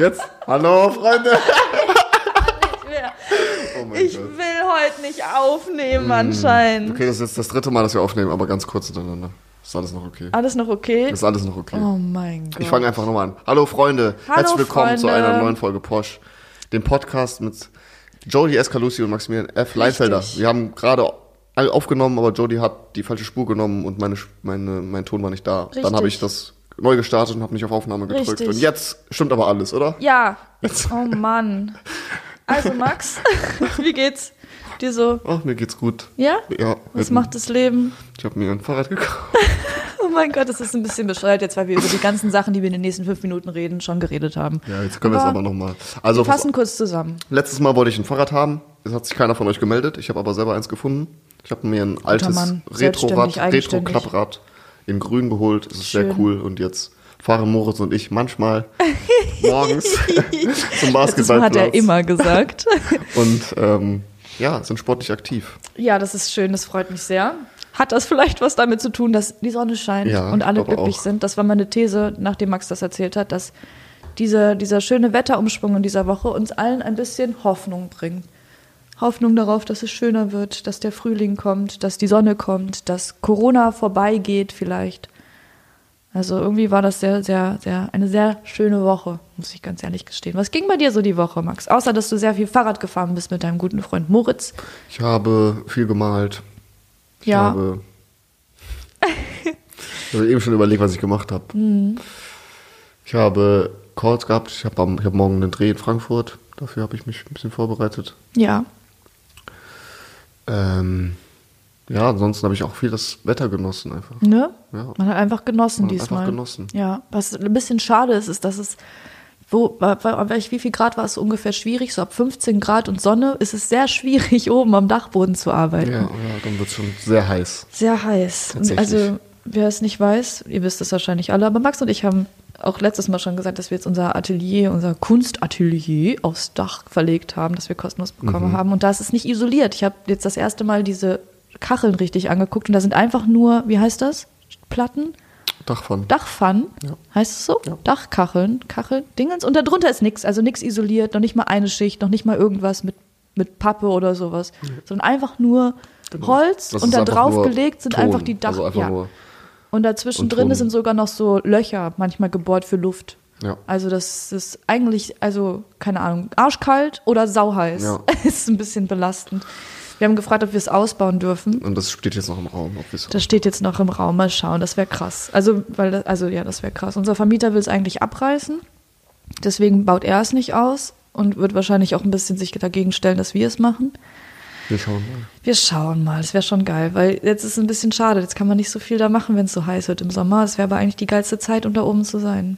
Jetzt? Hallo, Freunde. Oh ich Gott. will heute nicht aufnehmen mm. anscheinend. Okay, das ist jetzt das dritte Mal, dass wir aufnehmen, aber ganz kurz hintereinander. Ist alles noch okay? Alles noch okay? Ist alles noch okay. Oh mein Gott. Ich fange einfach nochmal an. Hallo Freunde, Hallo, herzlich willkommen Freunde. zu einer neuen Folge Posch. Dem Podcast mit Jodie Escalusi und Maximilian F. Leinfelder. Wir haben gerade aufgenommen, aber Jodie hat die falsche Spur genommen und meine, meine, mein Ton war nicht da. Richtig. Dann habe ich das neu gestartet und habe nicht auf Aufnahme gedrückt. Richtig. Und jetzt stimmt aber alles, oder? Ja. Jetzt. Oh Mann. Also Max, wie geht's dir so? Ach, mir geht's gut. Ja? Ja. Was wir- macht das Leben? Ich habe mir ein Fahrrad gekauft. Oh mein Gott, das ist ein bisschen bescheuert jetzt, weil wir über die ganzen Sachen, die wir in den nächsten fünf Minuten reden, schon geredet haben. Ja, jetzt können wir es Aber nochmal. Also, Wir fassen kurz zusammen. letztes Mal wollte ich ein Fahrrad haben. Es hat sich keiner von euch gemeldet. Ich habe aber selber eins gefunden. Ich habe mir ein altes. Retro-Klapprad in grün geholt. Es ist sehr Schön. cool. Und jetzt fahren Moritz und ich manchmal morgens zum Das Basketballplatz. hat er immer gesagt. Und ähm, ja, sind sportlich aktiv. Ja, das ist schön, das freut mich sehr. Hat das vielleicht was damit zu tun, dass die Sonne scheint Ja, und alle glücklich auch. sind? Das war meine These, nachdem Max das erzählt hat, dass diese, dieser schöne Wetterumschwung in dieser Woche uns allen ein bisschen Hoffnung bringt. Hoffnung darauf, dass es schöner wird, dass der Frühling kommt, dass die Sonne kommt, dass Corona vorbeigeht vielleicht. Also irgendwie war das sehr, sehr, sehr, eine sehr schöne Woche, muss ich ganz ehrlich gestehen. Was ging bei dir so die Woche, Max? Außer, dass du sehr viel Fahrrad gefahren bist mit deinem guten Freund Moritz. Ich habe viel gemalt. Ich Ja. habe, ich habe eben schon überlegt, was ich gemacht habe. Mhm. Ich habe Calls gehabt. Ich habe, ich habe morgen einen Dreh in Frankfurt. Dafür habe ich mich ein bisschen vorbereitet. Ja, Ähm, ja, ansonsten habe ich auch viel das Wetter genossen einfach. Ne? Ja. Man hat einfach genossen Man hat diesmal. einfach genossen. Ja, was ein bisschen schade ist, ist, dass es, wo, wie viel Grad war es ungefähr schwierig? So ab 15 Grad und Sonne ist es sehr schwierig, oben am Dachboden zu arbeiten. Ja, ja dann wird es schon sehr heiß. Sehr heiß. Also, wer es nicht weiß, ihr wisst es wahrscheinlich alle, aber Max und ich haben auch letztes Mal schon gesagt, dass wir jetzt unser Atelier, unser Kunstatelier aufs Dach verlegt haben, das wir kostenlos bekommen Mhm. haben. Und da ist es nicht isoliert. Ich habe jetzt das erste Mal diese Kacheln richtig angeguckt und da sind einfach nur, wie heißt das? Platten? Dachpfannen. Dachpfannen, Ja. heißt es so? Ja. Dachkacheln, Kachel, Dingens. Und darunter ist nichts, also nichts isoliert, noch nicht mal eine Schicht, noch nicht mal irgendwas mit, mit Pappe oder sowas, sondern einfach nur Genau. Holz Das und da drauf gelegt sind Ton, einfach die Dach. Also einfach ja. nur, Und dazwischen und drin sind sogar noch so Löcher, manchmal gebohrt für Luft. ja. Also das ist eigentlich, also keine Ahnung, arschkalt oder sauheiß. Ja. ist ein bisschen belastend. Wir haben gefragt, ob wir es ausbauen dürfen. Und das steht jetzt noch im Raum. Ob Das steht jetzt noch im Raum. Mal schauen, das wäre krass. Also, weil, das- also ja, das wäre krass. Unser Vermieter will es eigentlich abreißen. Deswegen baut er es nicht aus und wird wahrscheinlich auch ein bisschen sich dagegen stellen, dass wir es machen. Wir schauen mal. Wir schauen mal, das wäre schon geil, weil jetzt ist es ein bisschen schade. Jetzt kann man nicht so viel da machen, wenn es so heiß wird im Sommer. Es wäre aber eigentlich die geilste Zeit, um da oben zu sein.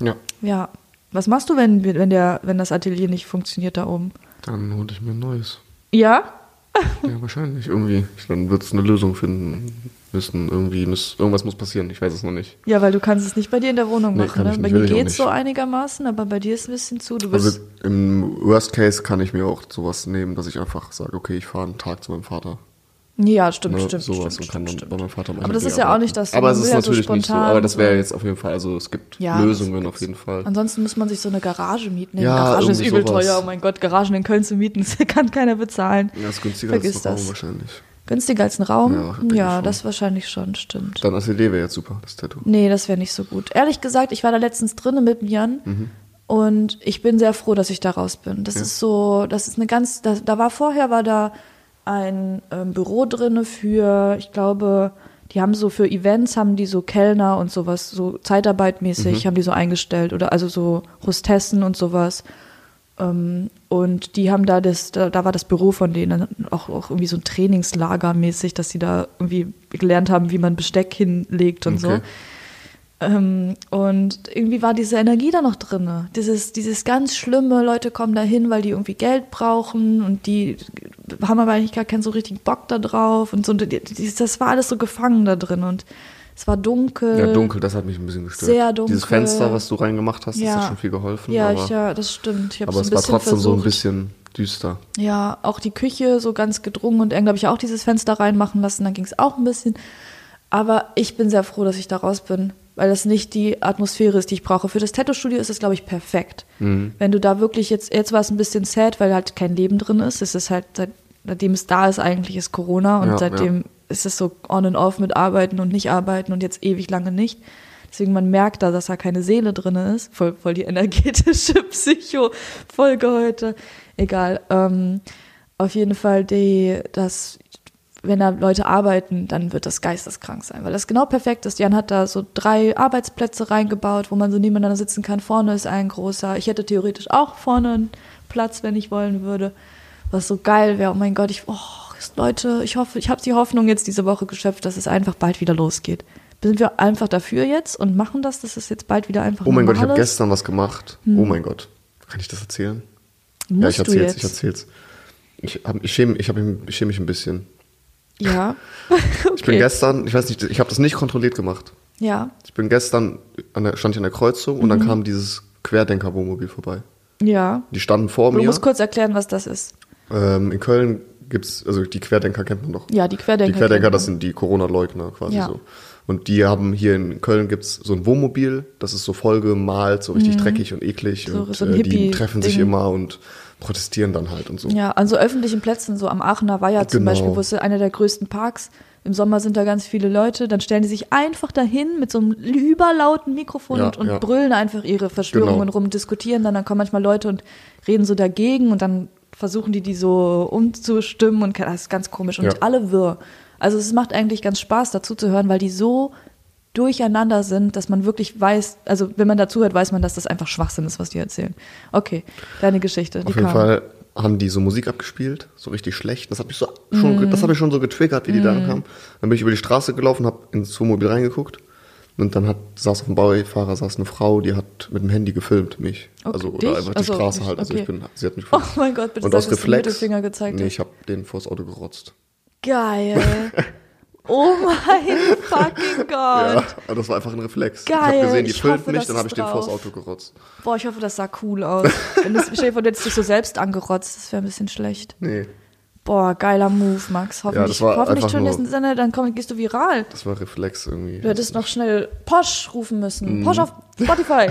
Ja, Ja. Was machst du, wenn, wenn, der, wenn das Atelier nicht funktioniert da oben? dann hole ich mir ein neues. Ja? Ja, wahrscheinlich. Irgendwie. Dann wird es eine Lösung finden müssen. Irgendwie muss, irgendwas muss passieren. Ich weiß es noch nicht. Ja, weil du kannst es nicht bei dir in der Wohnung Nee, machen. Ne? Bei mir geht es so einigermaßen, aber bei dir ist ein bisschen zu. Also im Worst Case kann ich mir auch sowas nehmen, dass ich einfach sage, okay, ich fahre einen Tag zu meinem Vater. Ja, stimmt, Ne, stimmt. sowas stimmt, und kann stimmt, bei meinem Vater Aber das ist ja auch nicht das, Aber es ist ja so natürlich nicht so. Aber das wäre jetzt auf jeden Fall, also es gibt Ja, Lösungen auf jeden Fall. Ansonsten muss man sich so eine Garage mieten. Nee, Ja, Garage ist übel sowas. teuer. Oh mein Gott, Garagen in Köln zu mieten, das kann keiner bezahlen. Ja, ist günstiger Vergiss als Raum das. wahrscheinlich. Günstiger als ein Raum? Ja, Ja, das wahrscheinlich schon, stimmt. Dann Atelier wäre jetzt super, das Tattoo. Nee, das wäre nicht so gut. Ehrlich gesagt, ich war da letztens drinnen mit Jan Mhm. und ich bin sehr froh, dass ich da raus bin. Das Ja. ist so, das ist eine ganz, da, da war vorher war da ein ähm, Büro drinne für, ich glaube, die haben so für Events haben die so Kellner und sowas, so Zeitarbeitmäßig Mhm. haben die so eingestellt oder also so Hostessen und sowas. Ähm, und die haben da das, da, da war das Büro von denen auch, auch irgendwie so ein Trainingslager mäßig, dass sie da irgendwie gelernt haben, wie man Besteck hinlegt und so. Okay. Ähm, und irgendwie war diese Energie da noch drin. Dieses, dieses ganz schlimme, Leute kommen da hin, weil die irgendwie Geld brauchen und die haben aber eigentlich gar keinen so richtigen Bock da drauf. Und so, die- das war alles so gefangen da drin. Und es war dunkel. Ja, dunkel, das hat mich ein bisschen gestört. Sehr dunkel. Dieses Fenster, was du reingemacht hast, das Ja. hat schon viel geholfen. Ja, aber ich, ja, das stimmt. Aber es ein war trotzdem so ein versucht. bisschen düster. Ja, auch die Küche so ganz gedrungen und eng, habe ich auch dieses Fenster reinmachen lassen, dann ging es auch ein bisschen. Aber ich bin sehr froh, dass ich da raus bin. weil das nicht die Atmosphäre ist, die ich brauche. Für das Tattoo-Studio ist es, glaube ich, perfekt. Mhm. Wenn du da wirklich jetzt, jetzt war es ein bisschen sad, weil halt kein Leben drin ist. Es ist halt, seit, seitdem es da ist, eigentlich ist Corona und Ja, seitdem ja. Ist es so on and off mit Arbeiten und nicht arbeiten und jetzt ewig lange nicht. Deswegen man merkt da, dass da keine Seele drin ist. Voll, voll die energetische Psycho-Folge heute. Egal. Ähm, auf jeden Fall die, das, wenn da Leute arbeiten, dann wird das geisteskrank sein, weil das genau perfekt ist. Jan hat da so drei Arbeitsplätze reingebaut, wo man so nebeneinander sitzen kann. Vorne ist ein großer. Ich hätte theoretisch auch vorne einen Platz, wenn ich wollen würde, was so geil wäre. Oh mein Gott, ich, oh, Leute, ich hoffe, ich habe die Hoffnung jetzt diese Woche geschöpft, dass es einfach bald wieder losgeht. Sind wir einfach dafür jetzt und machen das, dass es jetzt bald wieder einfach Oh mein Gott, ich habe gestern was gemacht. Oh mein Gott. Kann ich das erzählen? ja, Musst ich du erzähl's, jetzt? ich erzähl's. Ich, hab, ich, schäme, ich, hab, ich schäme mich ein bisschen. Ja. Ich bin gestern, ich weiß nicht, ich habe das nicht kontrolliert gemacht. Ja, Ich bin gestern, an der, stand ich an der Kreuzung und Mhm. dann kam dieses Querdenker-Wohnmobil vorbei. ja. Die standen vor Du mir. musst kurz erklären, was das ist. Ähm, in Köln gibt's, also die Querdenker kennt man doch. Ja, die Querdenker Die Querdenker, das sind die Corona-Leugner quasi Ja. so. Und die haben hier in Köln gibt's so ein Wohnmobil, das ist so vollgemalt, so richtig dreckig und eklig. Mhm. So- und so äh, die treffen sich immer und protestieren dann halt und so. Ja, an so öffentlichen Plätzen, so am Aachener Weiher zum Genau. Beispiel, wo es einer der größten Parks. Im Sommer sind da ganz viele Leute, dann stellen die sich einfach dahin mit so einem überlauten Mikrofon Ja, und, und ja. brüllen einfach ihre Verschwörungen Genau. rum, diskutieren dann, dann kommen manchmal Leute und reden so dagegen und dann versuchen die die so umzustimmen und das ist ganz komisch und Ja. alle wirr. Also es macht eigentlich ganz Spaß dazu zu hören, weil die so durcheinander sind, dass man wirklich weiß, also wenn man dazuhört, weiß man, dass das einfach Schwachsinn ist, was die erzählen. Okay, deine Geschichte. Die Auf jeden kam. Fall haben die so Musik abgespielt, so richtig schlecht. Das hat mich so schon, Mhm. das hat mich schon so getriggert, wie die da kamen. Dann bin ich über die Straße gelaufen, habe ins Wohnmobil reingeguckt und dann hat saß auf dem Beifahrer saß eine Frau, die hat mit dem Handy gefilmt mich, Okay, also oder dich? einfach die Also, Straße halt. Also okay. ich bin, sie hat mich Oh gefilmt. mein Gott, bitte und aus Reflex, Mittelfinger gezeigt nee, ich habe den vors Auto gerotzt. Geil. Oh mein fucking Ja, Gott. aber das war einfach ein Reflex. Ich Geil, habe gesehen, die ich filmt hoffe, mich, dann habe ich ist den vors drauf. Auto gerotzt. Boah, ich hoffe, das sah cool aus. Wenn du stell dir vor, du hättest dich so selbst angerotzt, das wäre ein bisschen schlecht. Nee, Boah, geiler Move, Max. Hoffentlich, war hoffentlich tun jetzt Sinne, dann komm, gehst du viral. das war Reflex irgendwie. Du hättest noch schnell Posch rufen müssen. Mhm. Posch auf Spotify.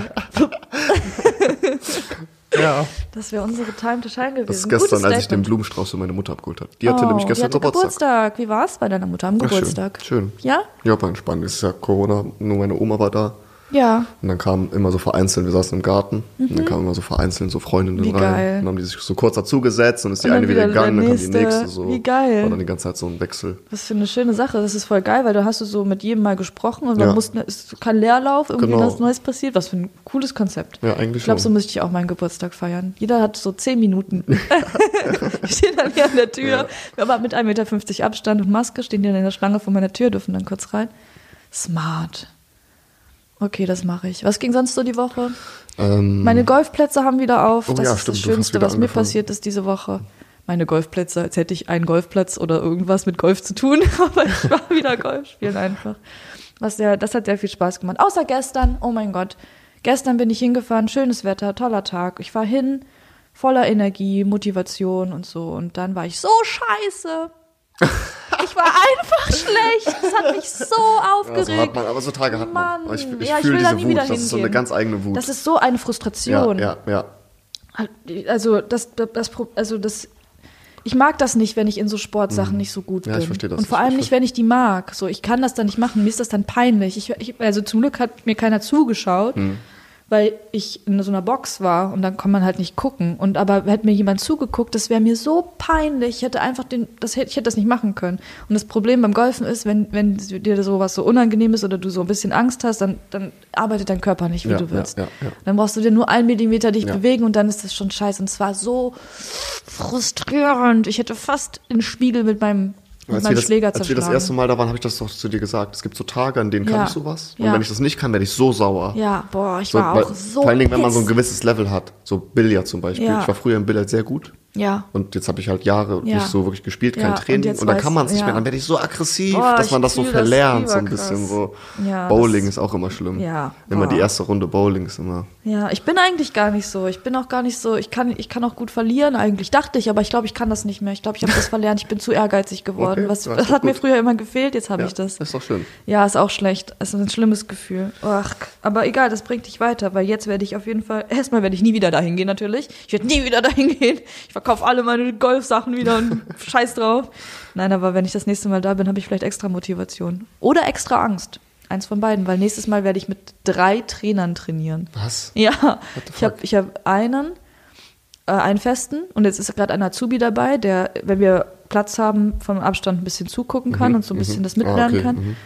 ja. Das wäre unsere Time to Shine gewesen. Das ist gestern, als ich den. Blumenstrauß für meine Mutter abgeholt habe. Die hatte Oh, nämlich gestern die hatte Geburtstag. Geburtstag. Wie war's bei deiner Mutter am Ach, schön, Geburtstag? Schön. Ja? Ja, war entspannt. Es ist ja Corona, nur meine Oma war da. Ja. Und dann kamen immer so vereinzelt, wir saßen im Garten, und dann kamen immer so vereinzelt so Freundinnen Mhm. Wie rein. geil. Und dann haben die sich so kurz dazugesetzt und ist die Und dann eine wieder wieder der gegangen, dann kam die nächste. So. Wie geil. War dann die ganze Zeit so ein Wechsel. Was für eine schöne Sache. Das ist voll geil, weil du hast du so mit jedem mal gesprochen und man Ja. muss, es ist kein Leerlauf, irgendwie Genau. was Neues passiert. Was für ein cooles Konzept. Ja, eigentlich Ich glaube, so müsste ich auch meinen Geburtstag feiern. Jeder hat so zehn Minuten. Wir stehen dann hier an der Tür. Ja. Wir haben aber mit 1,50 Meter Abstand und Maske, stehen die dann in der Schlange vor meiner Tür, dürfen dann kurz rein. Smart. Okay, das mache ich. Was ging sonst so die Woche? Ähm, Meine Golfplätze haben wieder auf. Oh das ja, ist stimmt, das Schönste, was mir angefangen. passiert ist diese Woche. Meine Golfplätze, als hätte ich einen Golfplatz oder irgendwas mit Golf zu tun, aber ich war wieder Golf spielen einfach. Was sehr, das hat sehr viel Spaß gemacht. Außer gestern, oh mein Gott. Gestern bin ich hingefahren, schönes Wetter, toller Tag. Ich war hin, voller Energie, Motivation und so. Und dann war ich so scheiße. Ich war einfach schlecht. Das hat mich so ja, aufgeregt. so hat man, aber so Tage hat man. Mann. Ich, ich Ja, fühle diese nie Wut. wieder Das ist so eine ganz eigene Wut. Das ist so eine ja, Frustration. ja, ja. Also das, das, das, Pro- also das, ich mag das nicht, wenn ich in so Sportsachen nicht so gut Mhm. Ja, bin. ich verstehe das. Und vor allem nicht, wenn ich die mag. So, ich kann das dann nicht machen. Mir ist das dann peinlich. Ich, ich, also zum Glück hat mir keiner zugeschaut, Mhm. Weil ich in so einer Box war und dann kann man halt nicht gucken. Und aber hätte mir jemand zugeguckt, das wäre mir so peinlich. Ich hätte einfach den, das hätte, ich hätte das nicht machen können. Und das Problem beim Golfen ist, wenn, wenn dir sowas so unangenehm ist oder du so ein bisschen Angst hast, dann, dann arbeitet dein Körper nicht, wie Ja, du willst. ja, ja. Dann brauchst du dir nur einen Millimeter dich bewegen und dann ist das schon scheiße. Und es war so frustrierend. Ich hätte fast den Spiegel mit meinem, mit Als, wir das, Schläger als wir das erste Mal da waren, habe ich das doch zu dir gesagt. Es gibt so Tage, an denen kann Ja. ich sowas. Und Ja. wenn ich das nicht kann, werde ich so sauer. ja, boah, ich So, war weil- auch so Vor allen Dingen, wenn man so ein gewisses Level hat. So Billard zum Beispiel. Ja. Ich war früher im Billard sehr gut. Ja. Und jetzt habe ich halt Jahre Ja. nicht so wirklich gespielt, kein Ja, und Training. jetzt Und, dann kann man es nicht ja. mehr. Dann werde ich so aggressiv, Boah, dass man das so fühl das verlernt, so ein bisschen so. Bowling ist auch immer schlimm. Ja, Immer die erste Runde Bowling ist immer. Ja, ich bin eigentlich gar nicht so. Ich bin auch gar nicht so. Ich kann, ich kann auch gut verlieren eigentlich. Dachte ich, aber ich glaube, ich kann das nicht mehr. Ich glaube, ich habe das verlernt. Ich bin zu ehrgeizig geworden. Okay, Was, das hat mir gut. früher immer gefehlt. Jetzt habe ich das. ist doch schön. Ja, ist auch schlecht. Es ist ein schlimmes Gefühl. Ach, aber egal, das bringt dich weiter, weil jetzt werde ich auf jeden Fall, erstmal werde ich nie wieder dahin gehen natürlich. Ich werde nie wieder dahin gehen. Ich verkaufe alle meine Golfsachen wieder und scheiß drauf. Nein, aber wenn ich das nächste Mal da bin, habe ich vielleicht extra Motivation. Oder extra Angst. Eins von beiden, weil nächstes Mal werde ich mit drei Trainern trainieren. Was? Ja, ich habe ich hab einen, äh, einen festen und jetzt ist gerade ein Azubi dabei, der, wenn wir Platz haben, vom Abstand ein bisschen zugucken kann Mhm, und so ein bisschen mhm. das mitlernen Ah, okay, kann. mhm.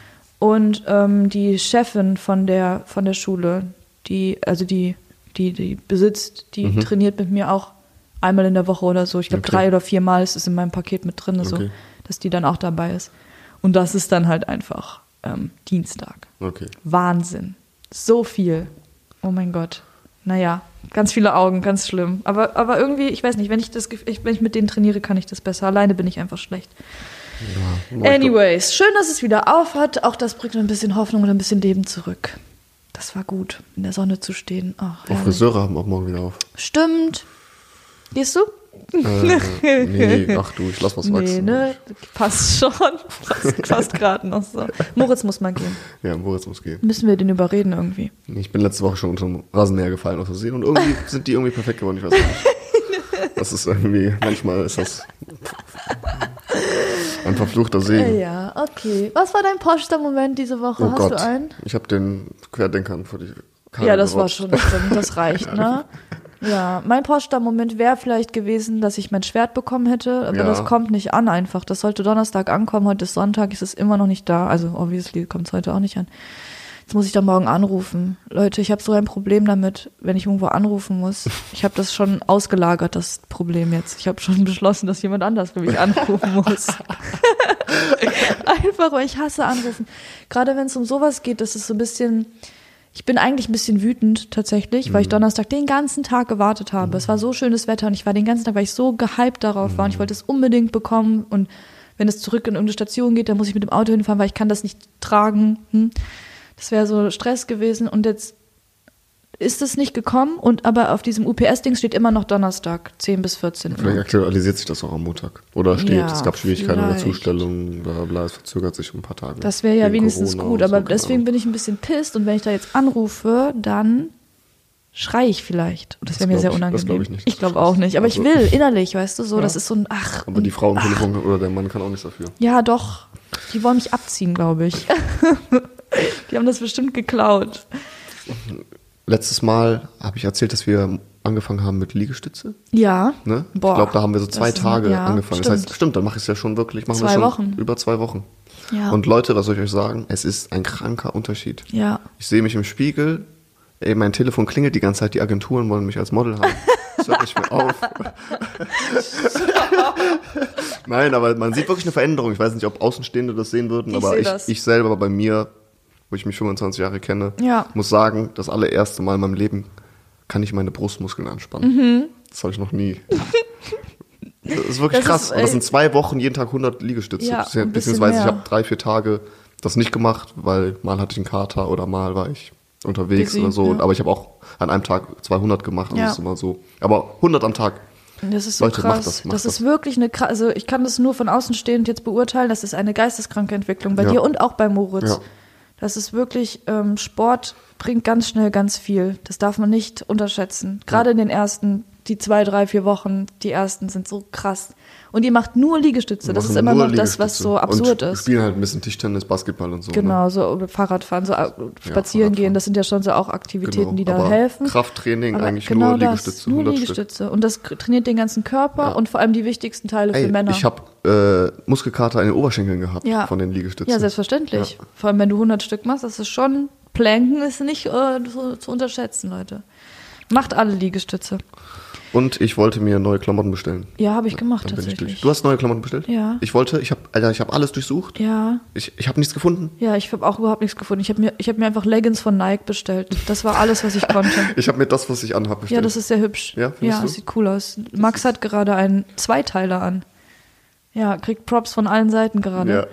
Und ähm, die Chefin von der, von der Schule, die, also die, die, die besitzt, die Mhm. trainiert mit mir auch einmal in der Woche oder so. Ich glaube, Okay. drei oder vier Mal ist es in meinem Paket mit drin, so, Okay. dass die dann auch dabei ist. Und das ist dann halt einfach ähm, Dienstag. Okay. Wahnsinn. So viel. Oh mein Gott. Naja, ganz viele Augen, ganz schlimm. Aber, aber irgendwie, ich weiß nicht, wenn ich, das, ich, wenn ich mit denen trainiere, kann ich das besser. Alleine bin ich einfach schlecht. Ja, Anyways, schön, dass es wieder auf hat. Auch das bringt ein bisschen Hoffnung und ein bisschen Leben zurück. Das war gut, in der Sonne zu stehen. Ach, Auch. Friseure haben auch morgen wieder auf. Stimmt. Gehst du? Äh, nee, ach du, ich lass was Nee, wachsen. ne? Passt schon. Passt, passt gerade noch so. Moritz muss mal gehen. Ja, Moritz muss gehen. Müssen wir den überreden irgendwie. Ich bin letzte Woche schon unter dem Rasenmäher gefallen aus Versehen und irgendwie sind die irgendwie perfekt geworden, ich weiß nicht. Das ist irgendwie, manchmal ist das ein verfluchter Segen. Ja, okay. Was war dein Poster-Moment diese Woche? Oh Hast Gott, du einen? ich habe den Querdenkern vor die Karre Ja, das war gerotzt. schon, stimmt, das reicht, ne? Ja, mein Poster-Moment wäre vielleicht gewesen, dass ich mein Schwert bekommen hätte, aber Ja. das kommt nicht an einfach. Das sollte Donnerstag ankommen, heute ist Sonntag, ist es immer noch nicht da. Also obviously kommt es heute auch nicht an. Jetzt muss ich da morgen anrufen. Leute, ich habe so ein Problem damit, wenn ich irgendwo anrufen muss. Ich habe das schon ausgelagert, das Problem jetzt. Ich habe schon beschlossen, dass jemand anders für mich anrufen muss. Einfach, weil ich hasse anrufen. Gerade wenn es um sowas geht, das ist so ein bisschen. Ich bin eigentlich ein bisschen wütend tatsächlich, weil ich Donnerstag den ganzen Tag gewartet habe. Es war so schönes Wetter und ich war den ganzen Tag, weil ich so gehypt darauf war und ich wollte es unbedingt bekommen. Und wenn es zurück in irgendeine Station geht, dann muss ich mit dem Auto hinfahren, weil ich kann das nicht tragen. Hm? Das wäre so Stress gewesen und jetzt ist es nicht gekommen und aber auf diesem UPS-Ding steht immer noch Donnerstag, 10 bis 14 Uhr. Vielleicht aktualisiert sich das auch am Montag. Oder steht, Ja, es gab Schwierigkeiten mit der vielleicht. Zustellung, bla bla es verzögert sich um ein paar Tage. Das wäre ja wenigstens Corona gut, aber so, deswegen bin ich ein bisschen pisst und wenn ich da jetzt anrufe, dann schreie ich vielleicht. Und das Das wäre mir sehr glaub ich- das glaub unangenehm. ich nicht, ich glaube auch nicht, aber ich Also- will innerlich, weißt du, so, Ja. das ist so ein ach. Aber die Frau am ach. Telefon oder der Mann kann auch nichts dafür. Ja, doch. Die wollen mich abziehen, glaube ich. die haben das bestimmt geklaut. Letztes Mal habe ich erzählt, dass wir angefangen haben mit Liegestütze. Ja. Ne? Boah, ich glaube, da haben wir so das zwei ist- Tage ja, angefangen. Das stimmt. heißt, stimmt, dann mache ich es ja schon wirklich. Machen wir Zwei schon Wochen. Über zwei Wochen. Ja. Und Leute, was soll ich euch sagen? Es ist ein kranker Unterschied. Ja. Ich sehe mich im Spiegel, ey, mein Telefon klingelt die ganze Zeit, die Agenturen wollen mich als Model haben. Das hört nicht mehr auf. Nein, aber man sieht wirklich eine Veränderung. Ich weiß nicht, ob Außenstehende das sehen würden, Ich aber ich, das. ich selber bei mir, wo ich mich 25 Jahre kenne, Ja. muss sagen, das allererste Mal in meinem Leben kann ich meine Brustmuskeln anspannen. Mhm. Das habe ich noch nie. Das ist wirklich Das krass. ist, Und das sind zwei Wochen, jeden Tag 100 Liegestütze. Ja, Beziehungsweise ich habe drei, vier Tage das nicht gemacht, weil mal hatte ich einen Kater oder mal war ich unterwegs Busy, oder so. ja. Aber ich habe auch an einem Tag 200 gemacht. Das Ja. ist immer so. Aber 100 am Tag. Das ist so Leute, macht krass. das, Das, macht ist das. wirklich eine krass. Also ich kann das nur von außen stehend jetzt beurteilen. Das ist eine geisteskranke Entwicklung bei Ja. dir und auch bei Moritz. Ja. Das ist wirklich ähm, Sport bringt ganz schnell ganz viel. Das darf man nicht unterschätzen. Gerade in den ersten, die zwei, drei, vier Wochen, die ersten sind so krass. Und ihr macht nur Liegestütze. Das ist immer noch das, was Liegestütze. so absurd und ist. spielen halt ein bisschen Tischtennis, Basketball und so. Ne? Genau, so Fahrradfahren, so äh, spazieren gehen, Fahrradfahren. das sind ja schon so auch Aktivitäten, Genau, die da helfen. Krafttraining Aber eigentlich genau nur das, Liegestütze, Nur 100 Stück. Liegestütze. Und das trainiert den ganzen Körper Ja. und vor allem die wichtigsten Teile Ey, für Männer. ich habe äh, Muskelkater in den Oberschenkeln gehabt Ja. von den Liegestützen. Ja, selbstverständlich. Vor allem, wenn du 100 Stück machst, das ist schon, Planken ist nicht äh, zu, zu unterschätzen, Leute. Macht alle Liegestütze. Und ich wollte mir neue Klamotten bestellen. Ja, habe ich gemacht Dann bin ich durch. tatsächlich. Du hast neue Klamotten bestellt? Ja. Ich wollte, ich habe, Alter, ich habe alles durchsucht. ja, Ich, ich habe nichts gefunden. ja, ich habe auch überhaupt nichts gefunden. Ich habe mir, ich hab mir einfach Leggings von Nike bestellt. Das war alles, was ich konnte. Ich habe mir das, was ich anhabe, bestellt. Ja, das ist sehr hübsch. Ja, findest ja du? sieht cool aus. Max hat gerade einen Zweiteiler an. Ja, kriegt Props von allen Seiten gerade. Ja.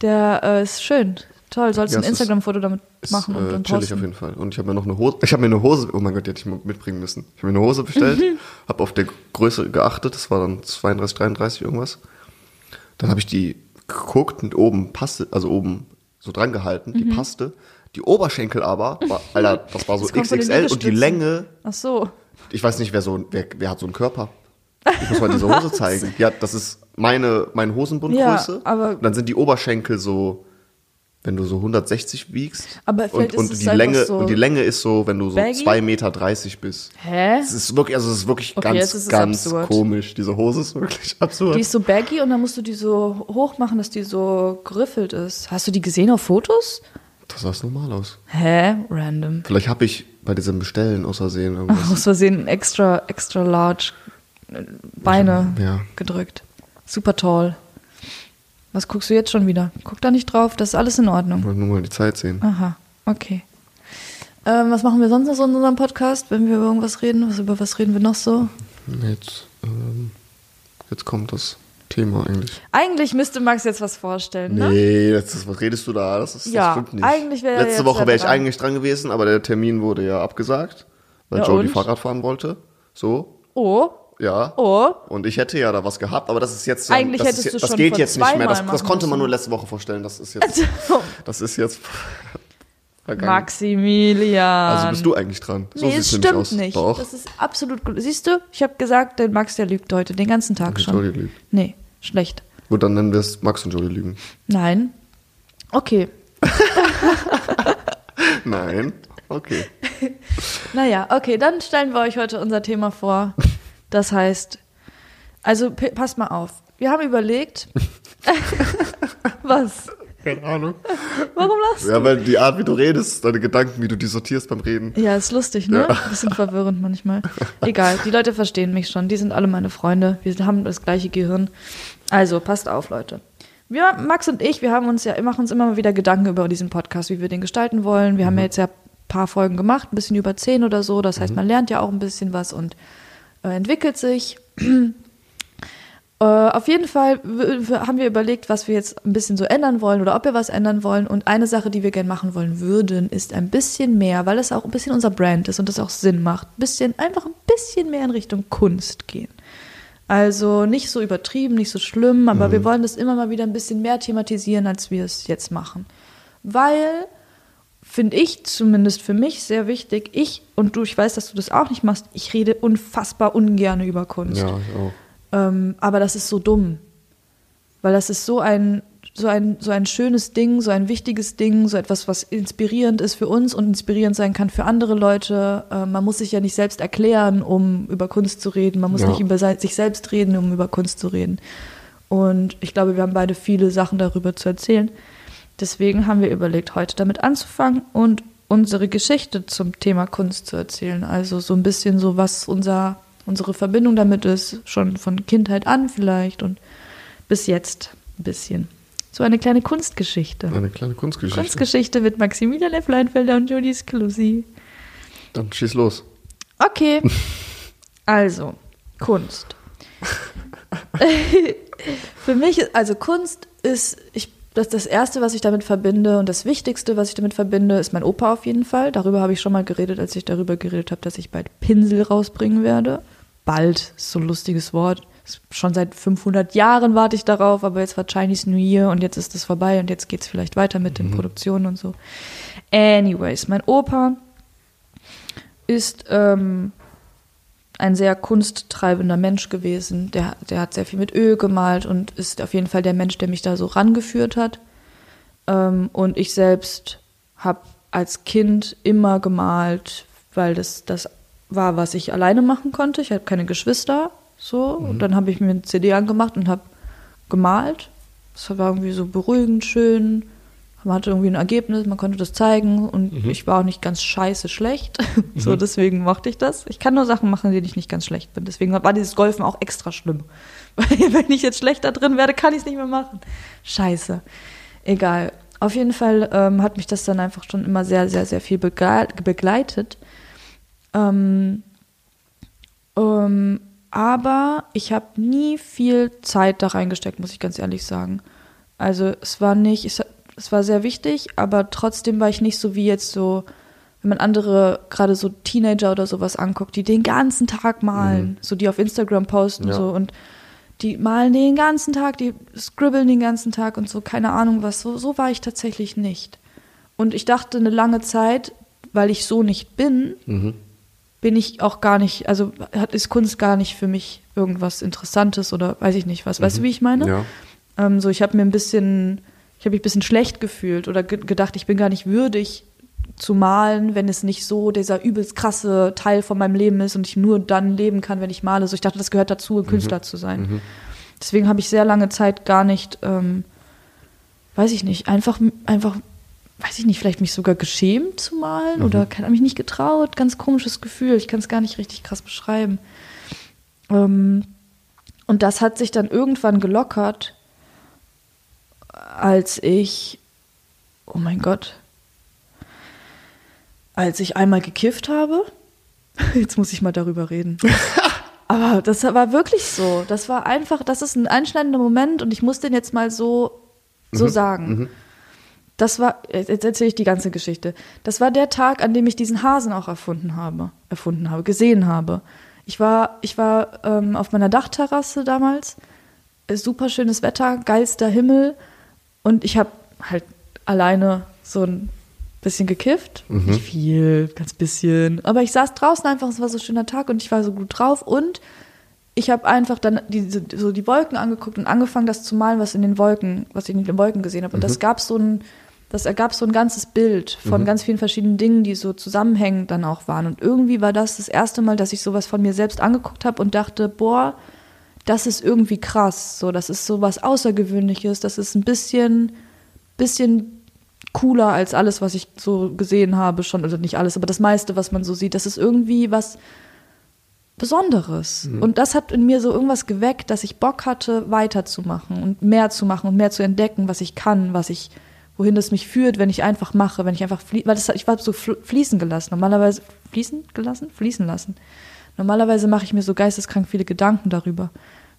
Der äh, ist schön. Toll, sollst Ja, ein es ist- Instagram-Foto damit ist machen und äh, dann chillig posten. auf jeden Fall. Und ich habe mir noch eine Hose, ich habe mir eine Hose, oh mein Gott, die hätte ich mal mitbringen müssen. Ich habe mir eine Hose bestellt, habe auf der Größe geachtet, das war dann 32, 33 irgendwas. Dann habe ich die geguckt und oben passte, also oben so dran gehalten, Mhm. die passte. Die Oberschenkel aber, war, Alter, das war so Das XXL und die. Länge, Ach so. ich weiß nicht, wer so, wer, wer hat so einen Körper? Ich muss mal diese Hose zeigen. Ja, das ist meine, meine Hosenbundgröße. Ja, aber- und dann sind die Oberschenkel so, wenn du so 160 wiegst. Aber vielleicht und, ist und die Länge so und die Länge ist so, wenn du so baggy? 2,30 Meter bist. Hä? Es ist wirklich, also es ist wirklich Okay, ganz, ist ganz absurd. komisch. Diese Hose ist wirklich absurd. Die ist so baggy und dann musst du die so hoch machen, dass die so geriffelt ist. Hast du die gesehen auf Fotos? das sah normal aus. Hä? Random. Vielleicht habe ich bei diesem Bestellen aus Versehen irgendwas. Aus Versehen extra, extra large äh, Beine Ja. gedrückt. Super toll. Was guckst du jetzt schon wieder? Guck da nicht drauf, das ist alles in Ich Ordnung. wollte nur mal die Zeit sehen. Aha, okay. Ähm, was machen wir sonst noch so in unserem Podcast, wenn wir über irgendwas reden? Was, über was reden wir noch so? Jetzt, ähm, jetzt kommt das Thema eigentlich. Eigentlich müsste Max jetzt was vorstellen, ne? Nee, das ist, was redest du da? Das, ist, Ja, das stimmt nicht. eigentlich wäre er Letzte Woche wäre ich dran. eigentlich dran gewesen, aber der Termin wurde ja abgesagt, weil Ja, Joe die? Fahrrad fahren wollte. So, Oh, ja. oh. Und ich hätte ja da was gehabt, aber das ist jetzt ja, Eigentlich das, hättest ist, du das schon geht jetzt nicht mehr. Das, das konnte man nur letzte Woche vorstellen. Das ist jetzt, das ist jetzt. Maximilian. Also bist du eigentlich dran. So nee, es stimmt aus. nicht. Doch. Das ist absolut gut. Siehst du, ich habe gesagt, der Max, der lügt heute den ganzen Tag Okay, schon. Jolie lügt. Nee, schlecht. Gut, dann nennen wir es Max und Jolie lügen. Nein. Okay. Nein. Okay. Naja, okay, dann stellen wir euch heute unser Thema vor. Das heißt, also passt mal auf. Wir haben überlegt. Was? Keine Ahnung. Warum lachst du? Ja, weil die Art, wie du redest, deine Gedanken, wie du die sortierst beim Reden. Ja, ist lustig, ne? Ein bisschen verwirrend manchmal. Egal, die Leute verstehen mich schon. Die sind alle meine Freunde. Wir haben das gleiche Gehirn. Also, passt auf, Leute. Wir, Max und ich, wir haben uns ja, machen uns immer mal wieder Gedanken über diesen Podcast, wie wir den gestalten wollen. Wir haben ja jetzt ja ein paar Folgen gemacht, ein bisschen über zehn oder so. Das heißt, man lernt ja auch ein bisschen was und entwickelt sich. Äh, auf jeden Fall haben wir überlegt, was wir jetzt ein bisschen so ändern wollen oder ob wir was ändern wollen. Und eine Sache, die wir gerne machen wollen würden, ist ein bisschen mehr, weil es auch ein bisschen unser Brand ist und das auch Sinn macht, ein bisschen, einfach ein bisschen mehr in Richtung Kunst gehen. Also nicht so übertrieben, nicht so schlimm, aber wir wollen das immer mal wieder ein bisschen mehr thematisieren, als wir es jetzt machen. Weil, finde ich zumindest für mich sehr wichtig, ich und du, ich weiß, dass du das auch nicht machst, ich rede unfassbar ungern über Kunst. Ja, ich auch. Ähm, aber das ist so dumm. Weil das ist so ein, so, ein, so ein schönes Ding, so ein wichtiges Ding, so etwas, was inspirierend ist für uns und inspirierend sein kann für andere Leute. Äh, man muss sich ja nicht selbst erklären, um über Kunst zu reden. Man muss Ja. nicht über sich selbst reden, um über Kunst zu reden. Und ich glaube, wir haben beide viele Sachen darüber zu erzählen. Deswegen haben wir überlegt, heute damit anzufangen und unsere Geschichte zum Thema Kunst zu erzählen. Also so ein bisschen so, was unser, unsere Verbindung damit ist, schon von Kindheit an vielleicht und bis jetzt ein bisschen. So eine kleine Kunstgeschichte. Eine kleine Kunstgeschichte. Kunstgeschichte mit Maximilian F. Leinfelder und Julie Sclusi. Dann schieß los. Okay. Also, Kunst. Für mich, also Kunst ist, ich, das, das Erste, was ich damit verbinde und das Wichtigste, was ich damit verbinde, ist mein Opa auf jeden Fall. Darüber habe ich schon mal geredet, als ich darüber geredet habe, dass ich bald Pinsel rausbringen werde. Bald, ist so ein lustiges Wort. Schon seit 500 Jahren warte ich darauf, aber jetzt war Chinese New Year und jetzt ist es vorbei und jetzt geht es vielleicht weiter mit den Produktionen und so. Anyways, mein Opa ist ähm, ein sehr kunsttreibender Mensch gewesen. Der, der hat sehr viel mit Öl gemalt und ist auf jeden Fall der Mensch, der mich da so rangeführt hat. Ähm, und ich selbst habe als Kind immer gemalt, weil das das war, was ich alleine machen konnte. Ich habe keine Geschwister, so. Und dann habe ich mir eine CD angemacht und habe gemalt. Das war irgendwie so beruhigend, schön. Man hatte irgendwie ein Ergebnis, man konnte das zeigen und ich war auch nicht ganz scheiße schlecht. so, deswegen mochte ich das. Ich kann nur Sachen machen, denen ich nicht ganz schlecht bin. Deswegen war dieses Golfen auch extra schlimm. Weil wenn ich jetzt schlechter drin werde, kann ich es nicht mehr machen. Scheiße. Egal. Auf jeden Fall ähm, hat mich das dann einfach schon immer sehr, sehr, sehr viel begle begleitet. Ähm, ähm, aber ich habe nie viel Zeit da reingesteckt, muss ich ganz ehrlich sagen. Also es war nicht, es, es war sehr wichtig, aber trotzdem war ich nicht so wie jetzt so, wenn man andere, gerade so Teenager oder sowas anguckt, die den ganzen Tag malen, so die auf Instagram posten Ja. so und die malen den ganzen Tag, die scribbeln den ganzen Tag und so, keine Ahnung was. So, so war ich tatsächlich nicht. Und ich dachte eine lange Zeit, weil ich so nicht bin, Mhm. bin ich auch gar nicht, also hat, ist Kunst gar nicht für mich irgendwas Interessantes oder weiß ich nicht was. Weißt du, wie ich meine? Ja. Ähm, so, ich habe mir ein bisschen, ich habe mich ein bisschen schlecht gefühlt oder ge gedacht, ich bin gar nicht würdig zu malen, wenn es nicht so dieser übelst krasse Teil von meinem Leben ist und ich nur dann leben kann, wenn ich male. So, ich dachte, das gehört dazu, ein Künstler zu sein. Deswegen habe ich sehr lange Zeit gar nicht, ähm, weiß ich nicht, einfach, einfach, weiß ich nicht, vielleicht mich sogar geschämt zu malen oder kann mich nicht getraut. Ganz komisches Gefühl. Ich kann es gar nicht richtig krass beschreiben. Ähm, und das hat sich dann irgendwann gelockert, als ich, oh mein Gott, als ich einmal gekifft habe. Jetzt muss ich mal darüber reden. Aber das war wirklich so. Das war einfach, das ist ein einschneidender Moment und ich muss den jetzt mal so, so sagen. Das war, jetzt erzähle ich die ganze Geschichte. Das war der Tag, an dem ich diesen Hasen auch erfunden habe, erfunden habe, gesehen habe. Ich war, ich war ähm, auf meiner Dachterrasse damals, äh, super schönes Wetter, geilster Himmel und ich habe halt alleine so ein bisschen gekifft, nicht viel, ganz bisschen, aber ich saß draußen einfach, es war so ein schöner Tag und ich war so gut drauf. Und ich habe einfach dann diese, so die Wolken angeguckt und angefangen, das zu malen, was in den Wolken, was ich in den Wolken gesehen habe. Und das gab so ein, das ergab so ein ganzes Bild von ganz vielen verschiedenen Dingen, die so zusammenhängend dann auch waren. Und irgendwie war das das erste Mal, dass ich sowas von mir selbst angeguckt habe und dachte, boah, das ist irgendwie krass. So, das ist so was Außergewöhnliches. Das ist ein bisschen, bisschen cooler als alles, was ich so gesehen habe schon. Also nicht alles, aber das meiste, was man so sieht. Das ist irgendwie was Besonderes. Und das hat in mir so irgendwas geweckt, dass ich Bock hatte, weiterzumachen und mehr zu machen und mehr zu entdecken, was ich kann, was ich, wohin das mich führt, wenn ich einfach mache, wenn ich einfach flie weil das, ich war so fl- fließen gelassen. Normalerweise fließen gelassen, fließen lassen. Normalerweise mache ich mir so geisteskrank viele Gedanken darüber,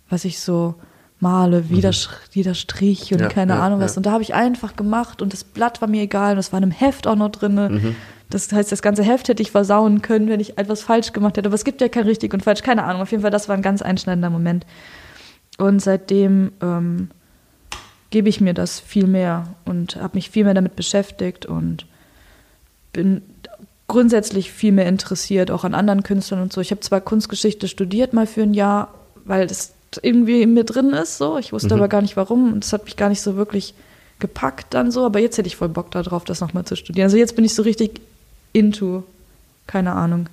was ich so male, wie der Strich und Ja, keine ja, Ahnung was. ja. Und da habe ich einfach gemacht und das Blatt war mir egal und es war in einem Heft auch noch drinne. Mhm. Das heißt, das ganze Heft hätte ich versauen können, wenn ich etwas falsch gemacht hätte. Aber es gibt ja kein richtig und falsch, keine Ahnung. Auf jeden Fall, das war ein ganz einschneidender Moment. Und seitdem ähm, gebe ich mir das viel mehr und habe mich viel mehr damit beschäftigt und bin grundsätzlich viel mehr interessiert, auch an anderen Künstlern und so. Ich habe zwar Kunstgeschichte studiert mal für ein Jahr, weil das irgendwie in mir drin ist, so. Ich wusste aber gar nicht warum und das hat mich gar nicht so wirklich gepackt dann so, aber jetzt hätte ich voll Bock darauf, das nochmal zu studieren. Also jetzt bin ich so richtig into, keine Ahnung,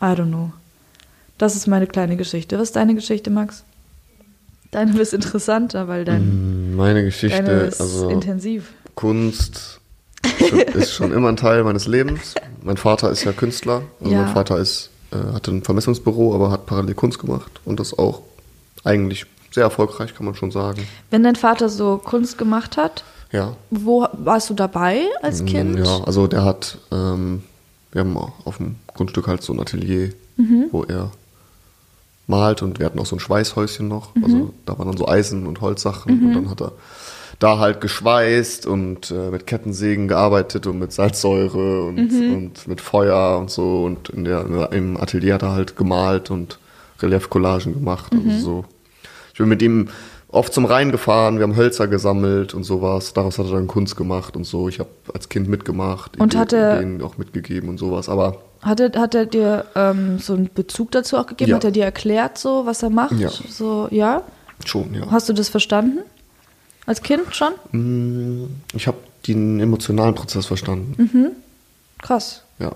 I don't know. Das ist meine kleine Geschichte. Was ist deine Geschichte, Max? Deine ist interessanter, weil dein, Meine deine Geschichte, ist also intensiv. Kunst ist schon immer ein Teil meines Lebens. Mein Vater ist ja Künstler. Also Ja. mein Vater ist, äh, hatte ein Vermessungsbüro, aber hat parallel Kunst gemacht und das auch eigentlich sehr erfolgreich, kann man schon sagen. Wenn dein Vater so Kunst gemacht hat, Ja. wo warst du dabei als Kind? Mm, Ja, also der hat, ähm, wir haben auf dem Grundstück halt so ein Atelier, Mhm. wo er malt und wir hatten auch so ein Schweißhäuschen noch. Mhm. Also da waren dann so Eisen und Holzsachen und dann hat er da halt geschweißt und äh, mit Kettensägen gearbeitet und mit Salzsäure und, Mhm. und mit Feuer und so und in der, im Atelier hat er halt gemalt und Reliefcollagen gemacht. Mhm. Also so. Ich bin mit ihm oft zum Rhein gefahren, wir haben Hölzer gesammelt und sowas. Daraus hat er dann Kunst gemacht und so. Ich habe als Kind mitgemacht, Und hat er- Ideen auch mitgegeben und sowas. Aber Hat er, hat er dir ähm, so einen Bezug dazu auch gegeben? Ja. Hat er dir erklärt, so was er macht? Ja. So, ja? schon, ja. Hast du das verstanden? Als Kind schon? Mm, Ich habe den emotionalen Prozess verstanden. Mhm. Krass. Ja.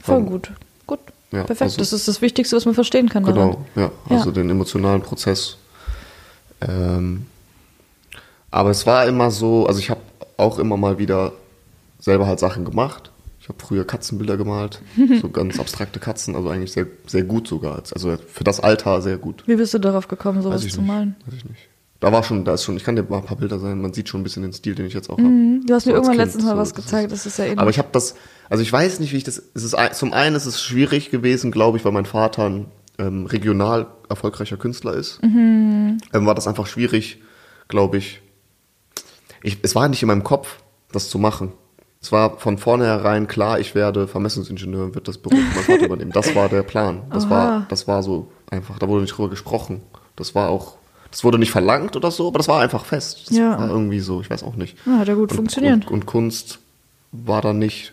Voll Von- gut. Gut. Ja, Perfekt. also- das ist das Wichtigste, was man verstehen kann. daran. Genau, ja. Also Ja. den emotionalen Prozess. Ähm, aber es war immer so, also ich habe auch immer mal wieder selber halt Sachen gemacht. Ich habe früher Katzenbilder gemalt, so ganz abstrakte Katzen, also eigentlich sehr, sehr gut sogar. Also für das Alter sehr gut. Wie bist du darauf gekommen, sowas zu malen? Weiß ich nicht. Da war schon, da ist schon, ich kann dir mal ein paar Bilder sein, man sieht schon ein bisschen den Stil, den ich jetzt auch habe. Mhm. Du hast mir So als irgendwann Kind, letztens mal so, was das ist- gezeigt, das ist ja ähnlich. Aber ich habe das, also ich weiß nicht, wie ich das. Es ist zum einen ist es schwierig gewesen, glaube ich, weil mein Vater ein ähm, regional erfolgreicher Künstler ist. Mhm. Ähm, war das einfach schwierig, glaube ich. ich. Es war nicht in meinem Kopf, das zu machen. Es war von vornherein klar, ich werde Vermessungsingenieur und wird das Beruf meinem Vater übernehmen. Das war der Plan. Das Aha. war, das war so einfach. Da wurde nicht drüber gesprochen. Das war auch. Das wurde nicht verlangt oder so, aber das war einfach fest. Das Ja. war irgendwie so, ich weiß auch nicht. Ja, hat ja gut Und- funktioniert. Und, und Kunst war da nicht.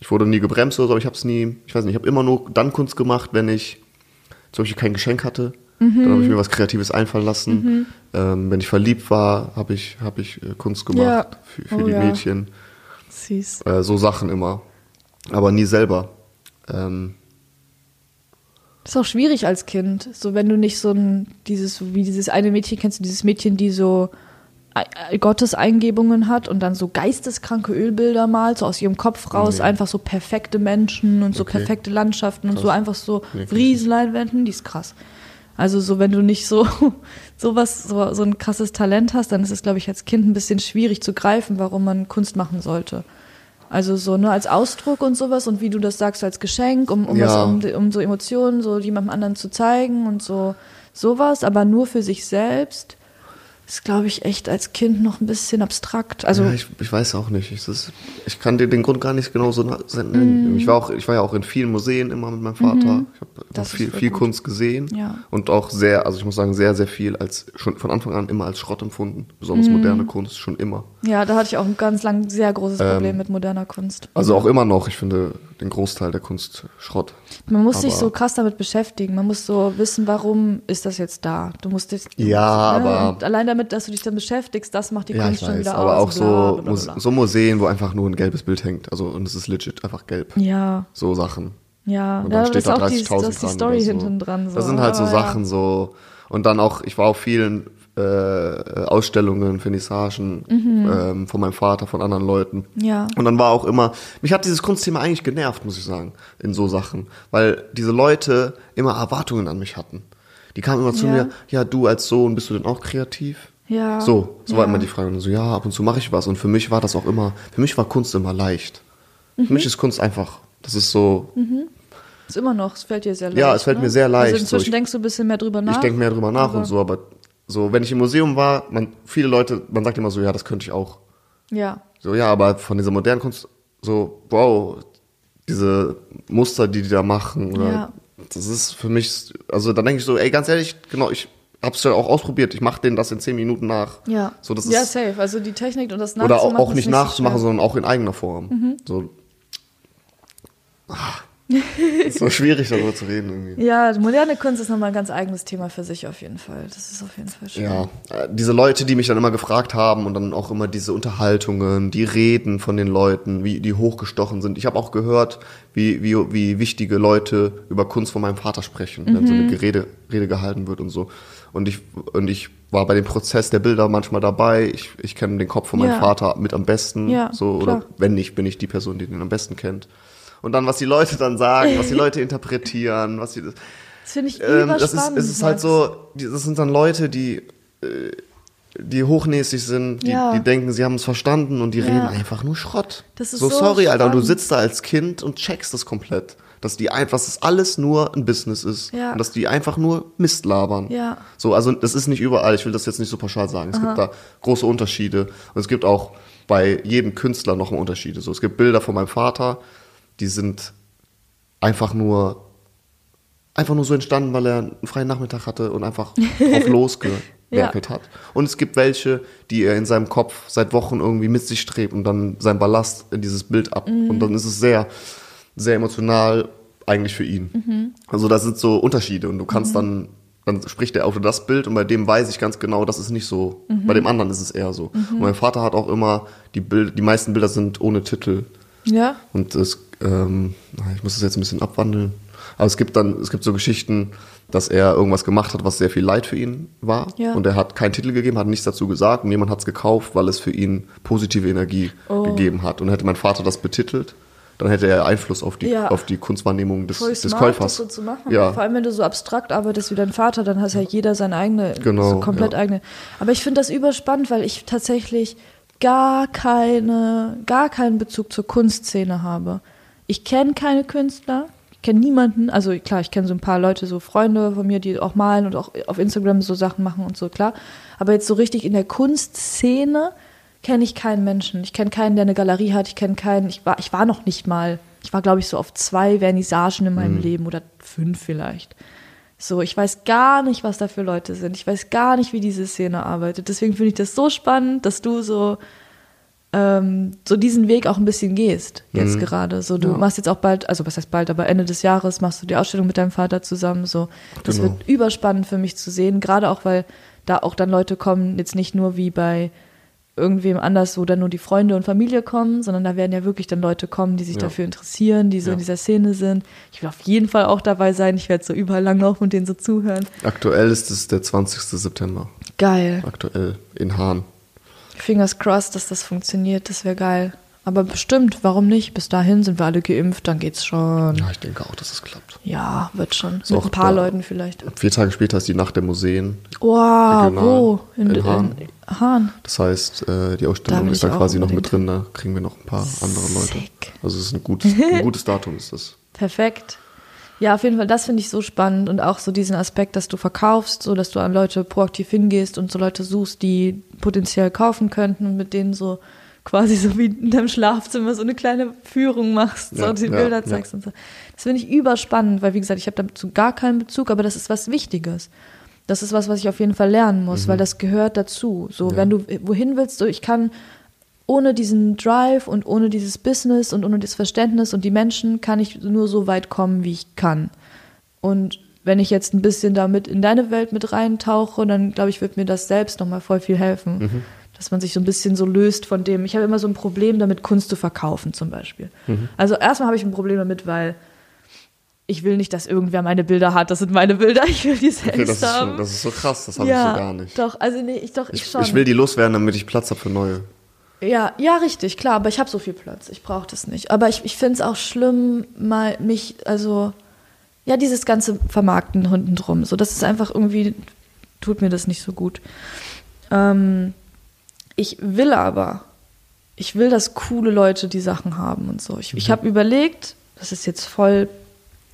Ich wurde nie gebremst oder so, aber ich habe es nie, ich weiß nicht, ich habe immer nur dann Kunst gemacht, wenn ich zum Beispiel kein Geschenk hatte. Mhm. Dann habe ich mir was Kreatives einfallen lassen. Ähm, wenn ich verliebt war, habe ich, hab ich äh, Kunst gemacht Ja. für, für Oh die ja. Mädchen. Süß. Äh, so Sachen immer. Aber nie selber. Ähm, ist auch schwierig als Kind. So, wenn du nicht so ein, dieses, wie dieses eine Mädchen, kennst du dieses Mädchen, die so äh, Gotteseingebungen hat und dann so geisteskranke Ölbilder malt, so aus ihrem Kopf raus, Nee. einfach so perfekte Menschen und so Okay. perfekte Landschaften und so einfach so Nee, Riesenleinwänden, die ist krass. Also so, wenn du nicht so sowas, so, so ein krasses Talent hast, dann ist es, glaube ich, als Kind ein bisschen schwierig zu greifen, warum man Kunst machen sollte. Also so nur als Ausdruck und sowas und wie du das sagst als Geschenk, um, um, Ja. was, um, um so Emotionen so jemandem anderen zu zeigen und so sowas, aber nur für sich selbst ist, glaube ich, echt als Kind noch ein bisschen abstrakt. Also ja, ich, ich weiß auch nicht. Ich, das, ich kann dir den Grund gar nicht genau so nennen. Ich, war auch, ich war ja auch in vielen Museen immer mit meinem Vater. Ich habe ist viel, viel. Kunst gesehen. Ja. Und auch sehr, also ich muss sagen, sehr, sehr viel als schon von Anfang an immer als Schrott empfunden. Besonders moderne Kunst, schon immer. ja, da hatte ich auch ein ganz lang sehr großes Problem mit moderner Kunst. Ähm, Also auch immer noch, ich finde den Großteil der Kunst Schrott. Man muss sich aber- so krass damit beschäftigen. Man muss so wissen, warum ist das jetzt da. Du musst dich, Ja, musst, aber- Und allein damit, dass du dich dann beschäftigst, das macht die Ja, Kunst ich schon weiß, wieder aber aus. auch und so, bla, bla, bla, Mus- bla. so Museen, wo einfach nur ein gelbes Bild hängt. Also und es ist legit einfach gelb. Ja, So Sachen. ja. Und ja, dann das steht da auch die, 30.000 das ist die Story so. hinten dran. So. Das sind halt so Ah, Sachen Ja. so. Und dann auch, ich war auf vielen äh, Ausstellungen, Vernissagen Mhm. ähm, von meinem Vater, von anderen Leuten. Ja. Und dann war auch immer, mich hat dieses Kunstthema eigentlich genervt, muss ich sagen, in so Sachen. Weil diese Leute immer Erwartungen an mich hatten. Die kamen immer zu Ja. mir, ja, du als Sohn, bist du denn auch kreativ? Ja. So, so war Ja. immer die Frage. Und so, ja, ab und zu mache ich was. Und für mich war das auch immer, für mich war Kunst immer leicht. Mhm. Für mich ist Kunst einfach, das ist so, Ist immer noch, es fällt dir sehr leicht. Ja, es fällt ne? mir sehr leicht. Also inzwischen So, ich- denkst du ein bisschen mehr drüber nach. ich denke mehr drüber nach und so, aber so, wenn ich im Museum war, man, viele Leute, man sagt immer so, ja, das könnte ich auch. Ja. So, ja, aber von dieser modernen Kunst, so, wow, diese Muster, die die da machen, oder, Ja. das ist für mich, also da denke ich so, ey, ganz ehrlich, genau, ich hab's ja auch ausprobiert, ich mache denen das in zehn Minuten nach. Ja. So, das ja, ist, safe. Also die Technik und das oder nachzumachen auch, auch ist nicht so nachzumachen. Mhm. sondern auch in eigener Form. So, ah, ist so schwierig darüber zu reden irgendwie. Ja, die moderne Kunst ist nochmal ein ganz eigenes Thema für sich auf jeden Fall. Das ist auf jeden Fall schön. Ja, äh, diese Leute, die mich dann immer gefragt haben und dann auch immer diese Unterhaltungen, die Reden von den Leuten, wie die hochgestochen sind. Ich habe auch gehört, wie, wie, wie wichtige Leute über Kunst von meinem Vater sprechen, wenn so Mhm. eine Rede, Rede gehalten wird und so. Und ich, und ich war bei dem Prozess der Bilder manchmal dabei. Ich, ich kenne den Kopf von meinem Ja. Vater mit am besten. Ja, so, klar. oder wenn nicht, bin ich die Person, die den am besten kennt. Und dann, was die Leute dann sagen, was die Leute interpretieren, was sie, Das finde ich ähm, das ist, es ist halt so, das sind dann Leute, die, äh, die hochnäsig sind, die, Ja. die denken, sie haben es verstanden und die Ja. reden einfach nur Schrott. Das ist so, so sorry, Alter, und du spannend. sitzt da als Kind und checkst das komplett. Dass die einfach, dass das alles nur ein Business ist. Ja. Und dass die einfach nur Mist labern. Ja. So, also das ist nicht überall, ich will das jetzt nicht so pauschal sagen. Es gibt da große Unterschiede. Und es gibt auch bei jedem Künstler noch Unterschiede. So, es gibt Bilder von meinem Vater, die sind einfach nur einfach nur so entstanden, weil er einen freien Nachmittag hatte und einfach drauf losgewerkelt hat. Und es gibt welche, die er in seinem Kopf seit Wochen irgendwie mit sich strebt und dann sein Ballast in dieses Bild ab. Und dann ist es sehr, sehr emotional eigentlich für ihn. Also das sind so Unterschiede und du kannst dann, dann spricht der Autor das Bild und bei dem weiß ich ganz genau, das ist nicht so. Bei dem anderen ist es eher so. Und mein Vater hat auch immer, die Bild, die meisten Bilder sind ohne Titel. Ja, Und es, ähm, ich muss das jetzt ein bisschen abwandeln. Aber es gibt dann, es gibt so Geschichten, dass er irgendwas gemacht hat, was sehr viel Leid für ihn war. Ja. Und er hat keinen Titel gegeben, hat nichts dazu gesagt und jemand hat es gekauft, weil es für ihn positive Energie Oh. gegeben hat. Und hätte mein Vater das betitelt, dann hätte er Einfluss auf die, Ja. auf die Kunstwahrnehmung des, Voll des smart, Käufers. das so zu machen. Ja. Vor allem, wenn du so abstrakt arbeitest wie dein Vater, dann hast ja jeder seine eigene, Genau, so komplett ja. eigene. Aber ich finde das überspannend, weil ich tatsächlich gar keine, gar keinen Bezug zur Kunstszene habe. Ich kenne keine Künstler, ich kenne niemanden, also klar, ich kenne so ein paar Leute, so Freunde von mir, die auch malen und auch auf Instagram so Sachen machen und so, klar. Aber jetzt so richtig in der Kunstszene kenne ich keinen Menschen. Ich kenne keinen, der eine Galerie hat. Ich kenne keinen, ich war, ich war noch nicht mal, ich war glaube ich so auf zwei Vernissagen in meinem Leben oder fünf vielleicht. So, ich weiß gar nicht, was da für Leute sind. Ich weiß gar nicht, wie diese Szene arbeitet. Deswegen finde ich das so spannend, dass du so, ähm, so diesen Weg auch ein bisschen gehst, jetzt gerade. So, du Ja. machst jetzt auch bald, also was heißt bald, aber Ende des Jahres machst du die Ausstellung mit deinem Vater zusammen. So, das Genau. wird überspannend für mich zu sehen, gerade auch, weil da auch dann Leute kommen, jetzt nicht nur wie bei irgendwem anders, wo dann nur die Freunde und Familie kommen, sondern da werden ja wirklich dann Leute kommen, die sich Ja. dafür interessieren, die so Ja. in dieser Szene sind. Ich will auf jeden Fall auch dabei sein. Ich werde so überall langlaufen und denen so zuhören. Aktuell ist es der 20. September. Geil. Aktuell in Hahn. Fingers crossed, dass das funktioniert. Das wäre geil. Aber bestimmt, warum nicht? Bis dahin sind wir alle geimpft, dann geht's schon. Ja, ich denke auch, dass es klappt. Ja, wird schon. So Mit ein paar da- Leuten vielleicht. Vier Tage später ist die Nacht der Museen. Wow, Regional. wo? In, In Hahn. in Hahn. Das heißt, äh, die Da Ausstellung will ist auch quasi noch mit drin. Da kriegen wir noch ein paar andere Leute. Sick. Also es ist ein gutes, ein gutes Datum ist das. Perfekt. Ja, auf jeden Fall, das finde ich so spannend und auch so diesen Aspekt, dass du verkaufst, so dass du an Leute proaktiv hingehst und so Leute suchst, die potenziell kaufen könnten und mit denen so quasi so wie in deinem Schlafzimmer so eine kleine Führung machst, so Ja, die ja, Bilder ja. zeigst und so. Das finde ich überspannend, weil wie gesagt, ich habe dazu gar keinen Bezug, aber das ist was Wichtiges. Das ist was, was ich auf jeden Fall lernen muss, weil das gehört dazu. So, Mhm. Ja. wenn du wohin willst, so ich kann ohne diesen Drive und ohne dieses Business und ohne das Verständnis und die Menschen kann ich nur so weit kommen, wie ich kann. Und wenn ich jetzt ein bisschen damit in deine Welt mit reintauche, dann glaube ich, wird mir das selbst nochmal voll viel helfen. Mhm. Dass man sich so ein bisschen so löst von dem. Ich habe immer so ein Problem damit, Kunst zu verkaufen zum Beispiel. Mhm. Also erstmal habe ich ein Problem damit, weil ich will nicht, dass irgendwer meine Bilder hat. Das sind meine Bilder. Ich will die selbst Okay, das, ist haben. schon, das ist so krass, das habe ja, ich so gar nicht. Doch, also nee, ich doch, ich, Ich, schon. ich will die loswerden, damit ich Platz habe für neue. Ja, ja, richtig, klar, aber ich habe so viel Platz. Ich brauche das nicht. Aber ich, ich finde es auch schlimm, mal mich, also, ja, dieses ganze Vermarkten Hunden drum. So, das ist einfach irgendwie, tut mir das nicht so gut. Ähm, ich will aber, ich will, dass coole Leute die Sachen haben und so. Ich, ich habe überlegt, das ist jetzt voll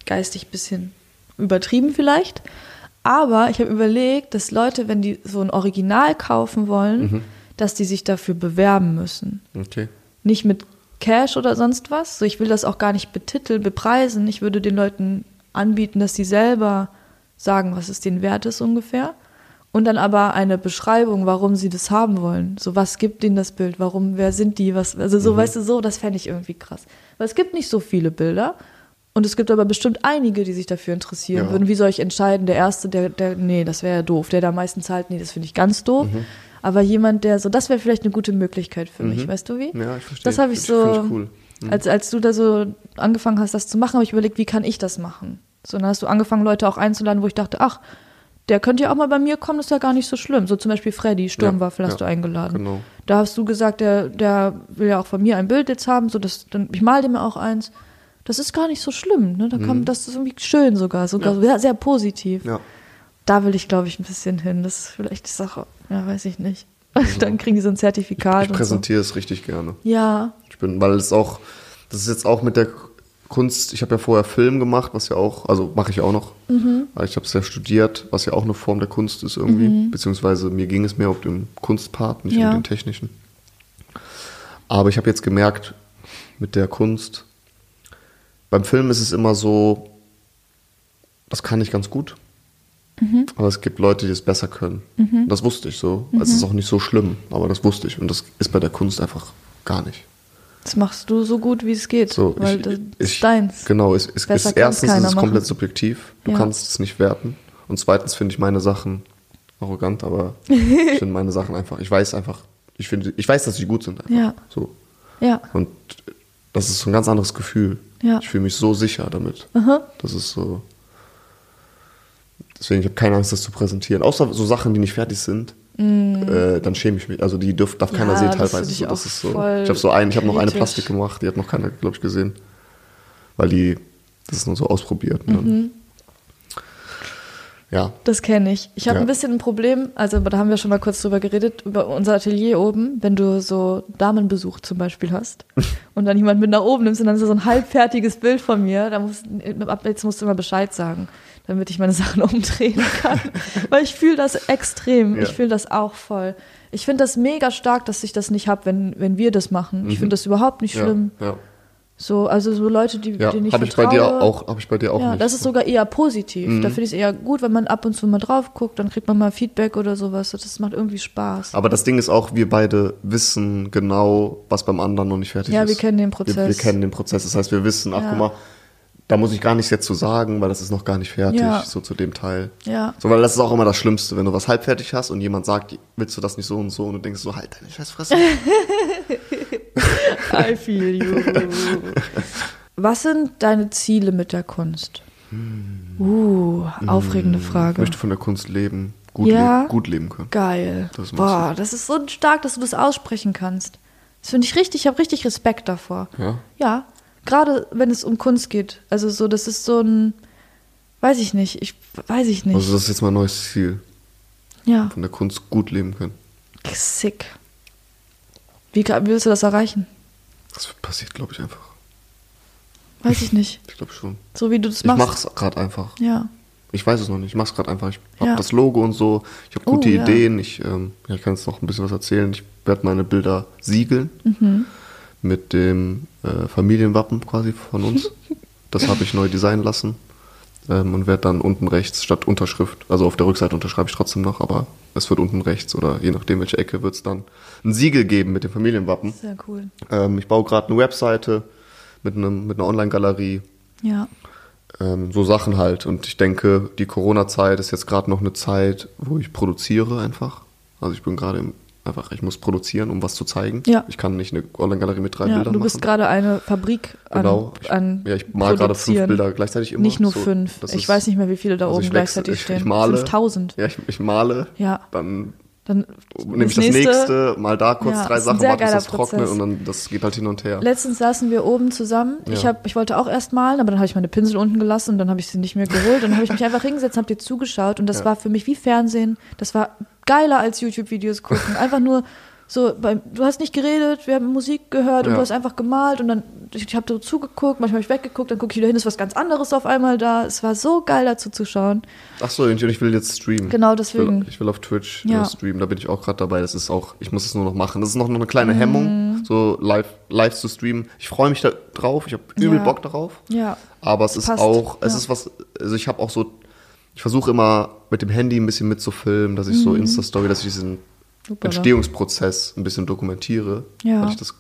geistig bisschen übertrieben vielleicht, aber ich habe überlegt, dass Leute, wenn die so ein Original kaufen wollen, dass die sich dafür bewerben müssen. Okay. Nicht mit Cash oder sonst was. So, ich will das auch gar nicht betiteln, bepreisen. Ich würde den Leuten anbieten, dass sie selber sagen, was es denen wert ist ungefähr. Und dann aber eine Beschreibung, warum sie das haben wollen. So, was gibt ihnen das Bild? Warum, wer sind die? Was, also so, weißt du, so, das fände ich irgendwie krass. Weil es gibt nicht so viele Bilder. Und es gibt aber bestimmt einige, die sich dafür interessieren Ja. würden. Wie soll ich entscheiden? Der Erste, der, der, nee, das wäre ja doof. Der, der am meisten zahlt, nee, das finde ich ganz doof. Mhm. Aber jemand, der so, das wäre vielleicht eine gute Möglichkeit für mich, weißt du wie? Ja, ich verstehe. Das habe ich Find so, ich cool. Mhm. als, als du da so angefangen hast, das zu machen, habe ich überlegt, wie kann ich das machen? So, dann hast du angefangen, Leute auch einzuladen, wo ich dachte, ach, der könnte ja auch mal bei mir kommen, das ist ja gar nicht so schlimm. So zum Beispiel Freddy, Sturmwaffel, Ja, hast ja, du eingeladen. genau. Da hast du gesagt, der, der will ja auch von mir ein Bild jetzt haben, so dass, dann, ich mal dem auch eins. Das ist gar nicht so schlimm, ne? Da kommt, das ist irgendwie schön sogar, sogar sehr, sehr positiv. Mhm. Ja. Da will ich, glaube ich, ein bisschen hin. Das ist vielleicht die Sache, ja, weiß ich nicht. Dann kriegen die so ein Zertifikat Ich so. präsentiere es richtig gerne. Ja, Ich bin, weil es auch, das ist jetzt auch mit der Kunst, ich habe ja vorher Film gemacht, was ja auch, also mache ich auch noch. Aber Ich habe es ja studiert, was ja auch eine Form der Kunst ist irgendwie. Beziehungsweise mir ging es mehr um den Kunstpart, nicht Ja. um den technischen. Aber ich habe jetzt gemerkt, mit der Kunst, beim Film ist es immer so, das kann ich ganz gut. Aber es gibt Leute, die es besser können. Das wusste ich so. Also Es ist auch nicht so schlimm, aber das wusste ich. Und das ist bei der Kunst einfach gar nicht. das machst du so gut, wie es geht. So, weil ich, das ich, ist deins. Genau, es, es ist erstens ist es machen. komplett subjektiv. Du Ja. kannst es nicht werten. Und zweitens finde ich meine Sachen arrogant, aber ich finde meine Sachen einfach, ich weiß einfach, ich finde, ich weiß, dass sie gut sind. Einfach. Ja. So. Ja, Und das ist so ein ganz anderes Gefühl. Ja. Ich fühle mich so sicher damit. Aha. Das ist so. Deswegen, ich habe keine Angst, das zu präsentieren. Außer so Sachen, die nicht fertig sind. Äh, dann schäme ich mich. Also die dürf, darf keiner Mm. Ja, sehen das teilweise. So, das ist so. Ich habe so ein, ich habe noch eine. Plastik gemacht, die hat noch keiner, glaube ich, gesehen. Weil die, das ist nur so ausprobiert. Und Mhm. dann, ja. Das kenne ich. Ich habe Ja. ein bisschen ein Problem, also da haben wir schon mal kurz drüber geredet, über unser Atelier oben, wenn du so Damenbesuch zum Beispiel hast und dann jemand mit nach oben nimmst und dann ist da so ein halbfertiges Bild von mir, da musst, ab jetzt musst du immer Bescheid sagen, damit ich meine Sachen umdrehen kann. Weil ich fühle das extrem. Ja. Ich fühle das auch voll. Ich finde das mega stark, dass ich das nicht habe, wenn, wenn wir das machen. Ich finde das überhaupt nicht schlimm. Mhm. Ja, So, also so Leute, die, ja. denen ich habe ich vertraue. bei dir auch, habe ich bei dir auch Ja, nicht. das ist sogar eher positiv. Da finde ich es eher gut, wenn man ab und zu mal drauf guckt, dann kriegt man mal Feedback oder sowas. Das macht irgendwie Spaß. Aber das Ding ist auch, wir beide wissen genau, was beim anderen noch nicht fertig Ja, ist. wir kennen den Wir, Prozess. wir kennen den Prozess. Das heißt, wir wissen, ach Ja. guck mal, da muss ich gar nichts jetzt zu sagen, weil das ist noch gar nicht fertig, Ja. so zu dem Teil. Ja. So, weil das ist auch immer das Schlimmste, wenn du was halbfertig hast und jemand sagt, willst du das nicht so und so und du denkst so, halt deine Scheißfresse. I feel you. Was sind deine Ziele mit der Kunst? Uh, aufregende Ich Frage. möchte von der Kunst leben, gut, Ja. le gut leben können. Geil. Das Boah, das ist so stark, dass du das aussprechen kannst. Das finde ich richtig, ich habe richtig Respekt davor. Ja? Ja, gerade wenn es um Kunst geht. Also so, das ist so ein, weiß ich nicht, ich weiß ich nicht. Also das ist jetzt mein neues Ziel, ja, von der Kunst gut leben können. sick. Wie, wie willst du das erreichen? Das passiert, glaube ich, einfach. Weiß ich nicht. Ich glaube schon. So wie du das Ich machst. mach's gerade einfach. Ja. Ich weiß es noch nicht. Ich mach's gerade einfach. Ich habe Ja. das Logo und so. Ich habe Oh, gute ja. Ideen. Ich, ähm, ja, ich kann jetzt noch ein bisschen was erzählen. Ich werde meine Bilder siegeln Mhm. Mit dem äh, Familienwappen quasi von uns. das habe ich neu designen lassen ähm, und werde dann unten rechts statt Unterschrift, also auf der Rückseite unterschreibe ich trotzdem noch, aber es wird unten rechts oder je nachdem welche Ecke wird es dann ein Siegel geben mit dem Familienwappen. Sehr cool. Ähm, ich baue gerade eine Webseite mit, einem, mit einer Online-Galerie Ja. ähm, so Sachen halt. Und ich denke, die Corona-Zeit ist jetzt gerade noch eine Zeit, wo ich produziere einfach. Also ich bin gerade im, einfach, ich muss produzieren, um was zu zeigen. Ja. Ich kann nicht eine Online-Galerie mit drei ja Bildern du bist machen. gerade eine Fabrik an, Genau. Ich, an ja, ich mal gerade fünf. Bilder gleichzeitig immer. Nicht nur So, fünf. Ich ist- weiß nicht mehr, wie viele da also oben ich gleichzeitig ich, stehen. Ich male. 5000. Ja, ich, ich male. Ja. Dann Dann nehme ich das nächste, mal da kurz Ja, drei Sachen, warte bis das trocknet und dann das geht halt hin und her. Letztens saßen wir oben zusammen. Ich, Ja. hab, ich wollte auch erst malen, aber dann habe ich meine Pinsel unten gelassen und dann habe ich sie nicht mehr geholt. Und dann habe ich mich einfach hingesetzt und habe dir zugeschaut. Und das Ja. war für mich wie Fernsehen. Das war geiler als YouTube-Videos gucken. Einfach nur so, beim, du hast nicht geredet, wir haben Musik gehört und Ja. du hast einfach gemalt. Und dann, ich habe so zugeguckt, manchmal habe ich weggeguckt, dann gucke ich wieder hin, ist was ganz anderes auf einmal da. Es war so geil dazu zu schauen. Ach so, und ich will jetzt streamen. Genau, Ich deswegen. will, ich will auf Twitch Ja. äh, streamen, da bin ich auch gerade dabei. Das ist auch, ich muss es nur noch machen. Das ist noch eine Mhm. kleine Hemmung, so live, live zu streamen. Ich freue mich da drauf, ich habe übel Ja. Bock darauf. Ja. Aber es ist Passt, auch, es ja. ist was, also ich habe auch so, ich versuche immer mit dem Handy ein bisschen mitzufilmen, dass ich so Insta-Story, dass ich diesen Hoppala. Entstehungsprozess ein bisschen dokumentiere. Ja. Das,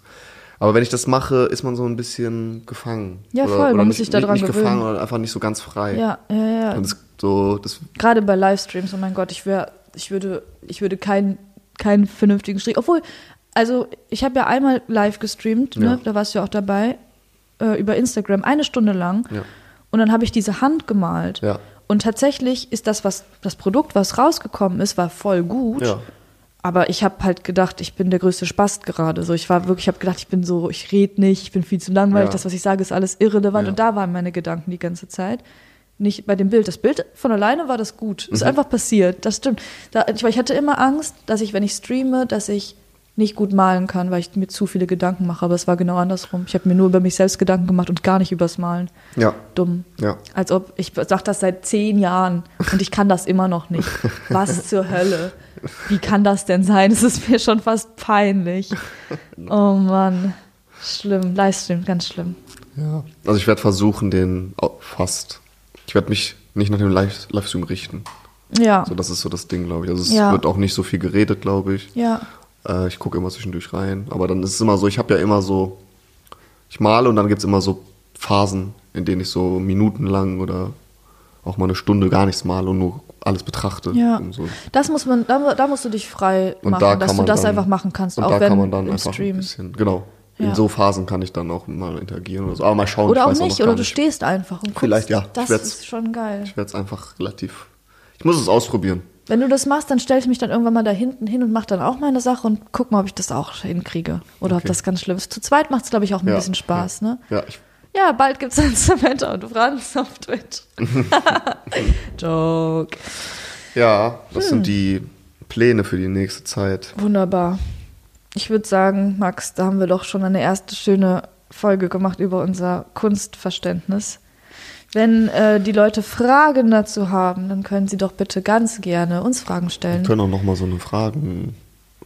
aber wenn ich das mache, ist man so ein bisschen gefangen. Ja, voll, man muss sich da dran nicht, nicht gefangen, oder einfach nicht so ganz frei. Ja, ja, ja. Das, so, das, Gerade bei Livestreams, oh mein Gott, ich wäre, ich würde, ich würde keinen, keinen vernünftigen Strich. Obwohl, also ich habe ja einmal live gestreamt, ne? Ja. da warst du ja auch dabei, äh, über Instagram, eine Stunde lang. Ja. Und dann habe ich diese Hand gemalt. Ja. Und tatsächlich ist das, was das Produkt, was rausgekommen ist, war voll gut. Ja. Aber ich habe halt gedacht, ich bin der größte Spast gerade. So, ich war wirklich, ich habe gedacht, ich bin so, ich rede nicht, ich bin viel zu langweilig, Ja. das, was ich sage, ist alles irrelevant. Ja. Und da waren meine Gedanken die ganze Zeit. Nicht bei dem Bild. Das Bild von alleine war das gut. Mhm. Ist einfach passiert. Das stimmt. Da, ich, ich hatte immer Angst, dass ich, wenn ich streame, dass ich nicht gut malen kann, weil ich mir zu viele Gedanken mache. Aber es war genau andersrum. Ich habe mir nur über mich selbst Gedanken gemacht und gar nicht übers Malen. ja, Dumm. ja. Als ob, ich sag das seit zehn Jahren und ich kann das immer noch nicht. Was zur Hölle? Wie kann das denn sein? Es ist mir schon fast peinlich. Oh Mann. Schlimm. Livestream, ganz schlimm. Ja. Also ich werde versuchen, den fast. Ich werde mich nicht nach dem Live Livestream richten. Ja. So, das ist so das Ding, glaube ich. Also es Ja. wird auch nicht so viel geredet, glaube ich. Ja. Äh, ich gucke immer zwischendurch rein. Aber dann ist es immer so, ich habe ja immer so, ich male und dann gibt es immer so Phasen, in denen ich so minutenlang oder auch mal eine Stunde gar nichts male und nur alles betrachte. Ja. Und so. Das muss man, da, da musst du dich frei Und machen, da dass du das dann, einfach machen kannst, und auch da wenn kann man dann im einfach Stream. ein bisschen, genau. Ja. in so Phasen kann ich dann auch mal interagieren oder so. Aber mal schauen. Oder ich auch nicht, noch oder du nicht. stehst einfach und guckst. Vielleicht, ja. Das ist schon geil. Ich werde es einfach relativ. Ich muss es ausprobieren. Wenn du das machst, dann stelle ich mich dann irgendwann mal da hinten hin und mache dann auch meine Sache und guck mal, ob ich das auch hinkriege. Oder ob Okay. das ganz schlimm ist. Zu zweit macht es, glaube ich, auch ein Ja, bisschen Spaß, ja. ne? Ja, ich, Ja, bald gibt es ein Samantha und Franz auf Twitch. Joke. ja das Hm. sind die Pläne für die nächste Zeit. Wunderbar. Ich würde sagen, Max, da haben wir doch schon eine erste schöne Folge gemacht über unser Kunstverständnis. Wenn äh, die Leute Fragen dazu haben, dann können sie doch bitte ganz gerne uns Fragen Wir stellen. können auch nochmal so eine Fragen.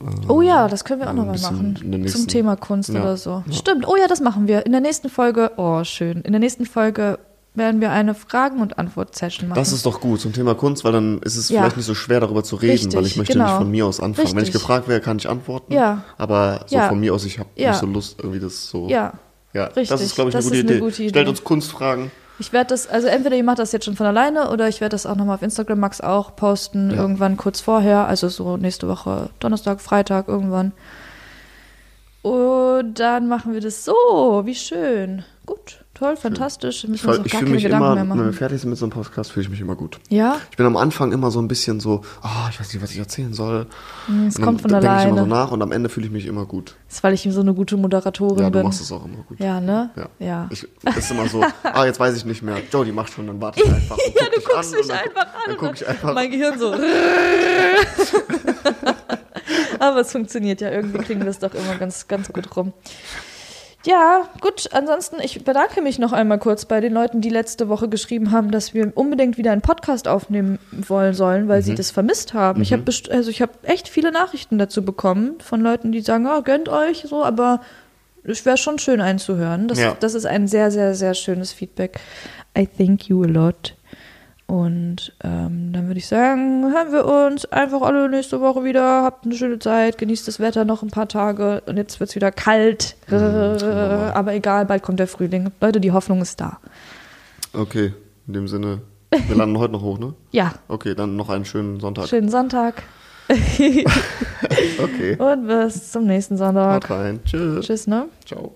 äh, Oh ja, das können wir auch nochmal machen. nächsten- Zum Thema Kunst Ja, oder so. ja. Stimmt. Oh ja, das machen wir. In der nächsten Folge, oh schön, in der nächsten Folge werden wir eine Fragen- und Antwort-Session machen. Das ist doch gut zum Thema Kunst, weil dann ist es Ja. vielleicht nicht so schwer darüber zu reden, Richtig, weil ich möchte genau. nicht von mir aus anfangen. Wenn ich Richtig. gefragt werde, kann ich antworten. Ja. Aber so Ja. von mir aus, ich habe nicht so Lust, irgendwie das so. ja. ja. richtig. Das ist, glaube ich, eine, gute, ist eine Idee. gute Idee. Stellt uns Kunstfragen. Ich werde das, also entweder ihr macht das jetzt schon von alleine oder ich werde das auch nochmal auf Instagram Max auch posten, Ja. irgendwann kurz vorher, also so nächste Woche, Donnerstag, Freitag, irgendwann. Und dann machen wir das so, wie schön. Gut, toll, fantastisch. Ich, Müssen wir uns auch ich gar fühle keine mich Gedanken immer, mehr wenn wir machen. fertig sind mit so einem Podcast, fühle ich mich immer gut. Ja, Ich bin am Anfang immer so ein bisschen so, ah, ich weiß nicht, was ich erzählen soll. Hm, es Und dann kommt von denke ich immer so alleine. nach und am Ende fühle ich mich immer gut. Das ist, weil ich so eine gute Moderatorin Ja, du bin. machst es auch immer gut. Ja, ne? Ja. Ja. Ich, ist immer so, ah, jetzt weiß ich nicht mehr. Jodie macht schon, dann warte ich einfach. Ja, guck du guckst mich dann, einfach an. Dann und gucke ich einfach. Mein Gehirn so. Aber es funktioniert ja. Irgendwie kriegen wir es doch immer ganz, ganz gut rum. Ja, gut. Ansonsten, ich bedanke mich noch einmal kurz bei den Leuten, die letzte Woche geschrieben haben, dass wir unbedingt wieder einen Podcast aufnehmen wollen sollen, weil sie Mhm. das vermisst haben. Ich habe also ich habe echt viele Nachrichten dazu bekommen von Leuten, die sagen, oh, gönnt euch so, aber es wäre schon schön einzuhören. Das, Ja. das ist ein sehr, sehr, sehr schönes Feedback. I thank you a lot. Und ähm, dann würde ich sagen, hören wir uns einfach alle nächste Woche wieder. Habt eine schöne Zeit, genießt das Wetter noch ein paar Tage. Und jetzt wird es wieder kalt. Aber egal, bald kommt der Frühling. Leute, die Hoffnung ist da. Okay, in dem Sinne, wir landen heute noch hoch, ne? Ja, Okay, dann noch einen schönen Sonntag. schönen Sonntag. Okay, Und bis zum nächsten Sonntag. haut rein. Tschüss. Tschüss, ne? Ciao.